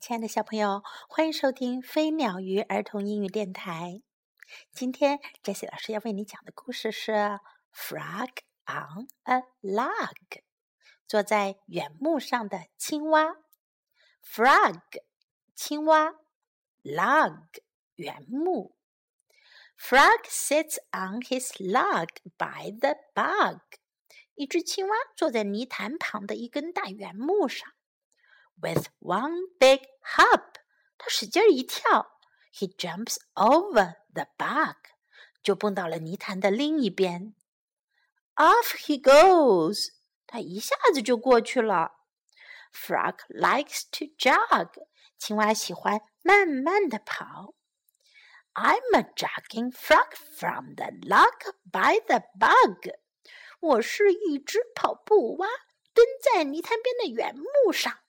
亲爱的小朋友，欢迎收听飞鸟鱼儿童英语电台。今天，Jessie 老师要为你讲的故事是《Frog on a Log》，坐在原木上的青蛙。Frog，青蛙；log，原木。Frog sits on his log by the bog。一只青蛙坐在泥潭旁的一根大原木上。With one big hop，他使劲一跳，he jumps over the bug，就蹦到了泥潭的另一边。Off he goes，他一下子就过去了。Frog likes to jog，青蛙喜欢慢慢的跑。I'm a jogging frog from the log by the bug，我是一只跑步蛙，蹲在泥潭边的原木上。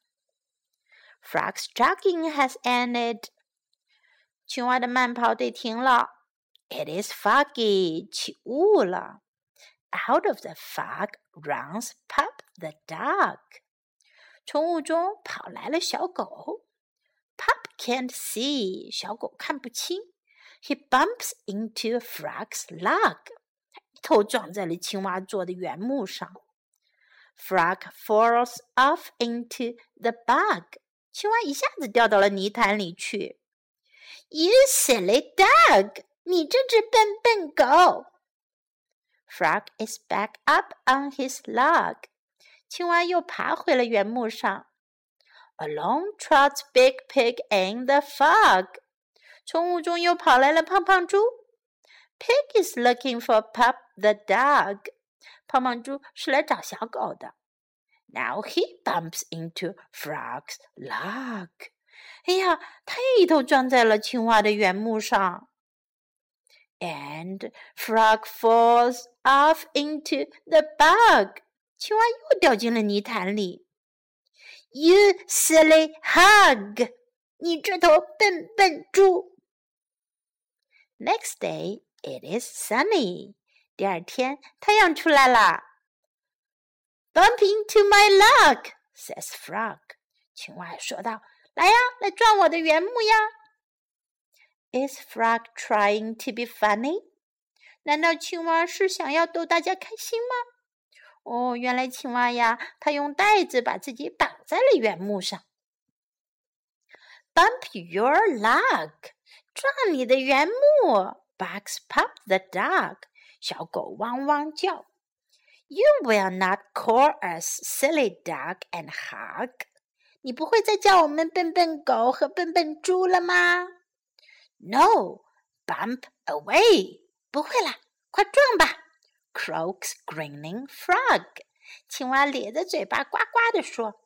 Frog's jogging has ended. 青蛙的慢跑得停了。It is foggy. 起雾了。Out of the fog runs Pup the dog. 从雾中跑来了小狗。Pup can't see. 小狗看不清。He bumps into Frog's log. 一头撞在了青蛙做的原木上。Frog falls off into the bog. 青蛙一下子掉到了泥潭里去。You silly dog！你这只笨笨狗。Frog is back up on his log。青蛙又爬回了原木上。Along trots Big Pig in the fog。从雾中又跑来了胖胖猪。Pig is looking for Pup the dog。胖胖猪是来找小狗的。Now he bumps into Frog's log. 哎呀，他也一头撞在了青蛙的原木上。And Frog falls off into the bog. 青蛙又掉进了泥潭里。You silly hog! 你这头笨笨猪。Next day it is sunny. 第二天太阳出来了。 Bumping to my log, says Frog. 青蛙说道：“来呀，来撞我的原木呀。” Is Frog trying to be funny? 难道青蛙是想要逗大家开心吗？哦，原来青蛙呀，它用带子把自己绑在了原木上。Bump your log，撞你的原木。Barks Pup the dog，小狗汪汪叫。You will not call us silly dog and hog。你不会再叫我们笨笨狗和笨笨猪了吗？No, bump away。不会啦，快撞吧！Croaks grinning frog。青蛙咧着嘴巴呱呱地说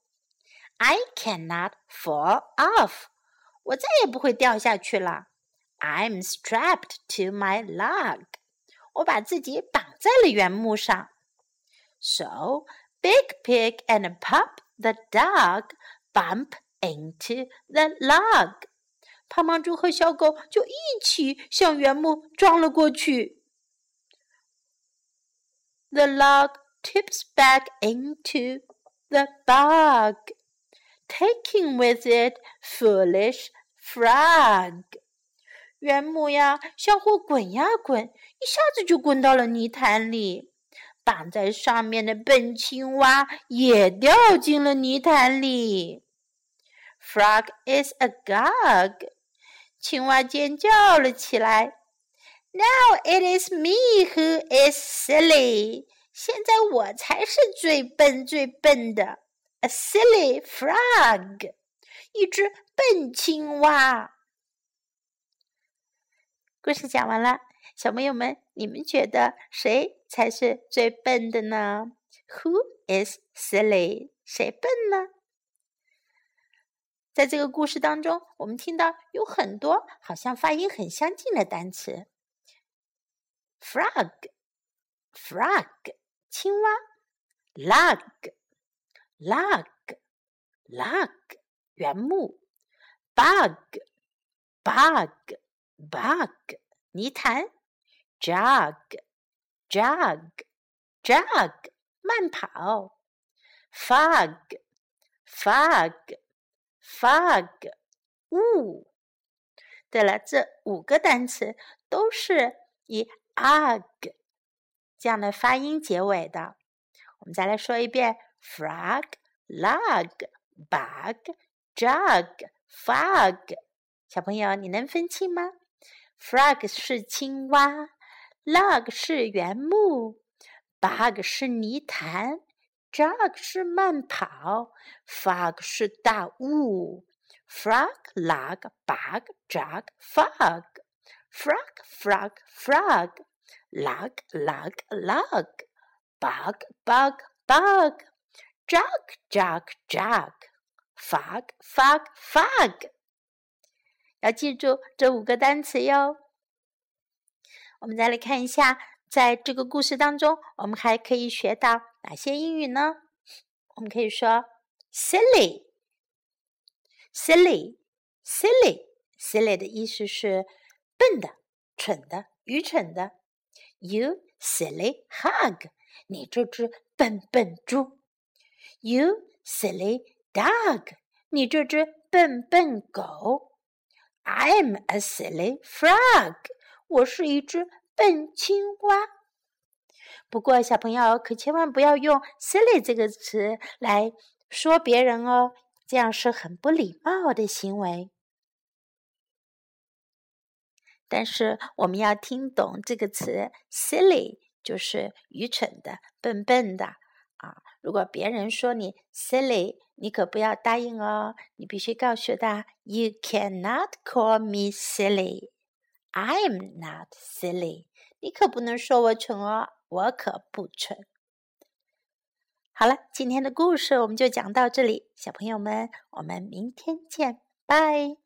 ：“I cannot fall off。我再也不会掉下去了。I'm strapped to my log。我把自己绑在了原木上。” So Big Pig and Pup the dog bump into the log. 胖胖猪和小狗就一起向原木撞了过去。The log tips back into the bog, taking with it foolish frog. 原木呀，向后滚呀滚，一下子就滚到了泥潭里。 绑在上面的笨青蛙也掉进了泥潭里。Frog is agog，青蛙尖叫了起来。Now it is me who is silly，现在我才是最笨最笨的。A silly frog，一只笨青蛙。故事讲完了，小朋友们，你们觉得谁？才是最笨的呢？Who is silly？谁笨呢？在这个故事当中，我们听到有很多好像发音很相近的单词：frog，frog，青蛙；log，log，log，原木；bug，bug，bug，泥潭 jog,。jog, jog 慢跑，fog, fog, fog，雾。对了，这五个单词都是以 ug 这样的发音结尾的。我们再来说一遍：frog、log、bug、jug、fog。小朋友，你能分清吗？frog 是青蛙，log 是原木，bug 是泥潭，jog 是慢跑，fog 是大雾。frog, log, bug, jug, fog. Frog, frog, frog. Log, log, log. Bug, bug, bug. jog jog jog Fog, fog, fog. 要记住这五个单词哟。我们再来看一下，在这个故事当中，我们还可以学到哪些英语呢？我们可以说 silly。silly silly silly 的意思是笨的、蠢的、愚蠢的。You silly hog，你这只笨笨猪。You silly dog，你这只笨笨狗。I'm a silly frog，我是一只笨青蛙。不过，小朋友可千万不要用 silly 这个词来说别人哦。这样是很不礼貌的行为，但是我们要听懂这个词，silly 就是愚蠢的、笨笨的啊。如果别人说你 silly，你可不要答应哦，你必须告诉他，You cannot call me silly I'm not silly。你可不能说我蠢哦，我可不蠢。好了，今天的故事我们就讲到这里，小朋友们，我们明天见，拜。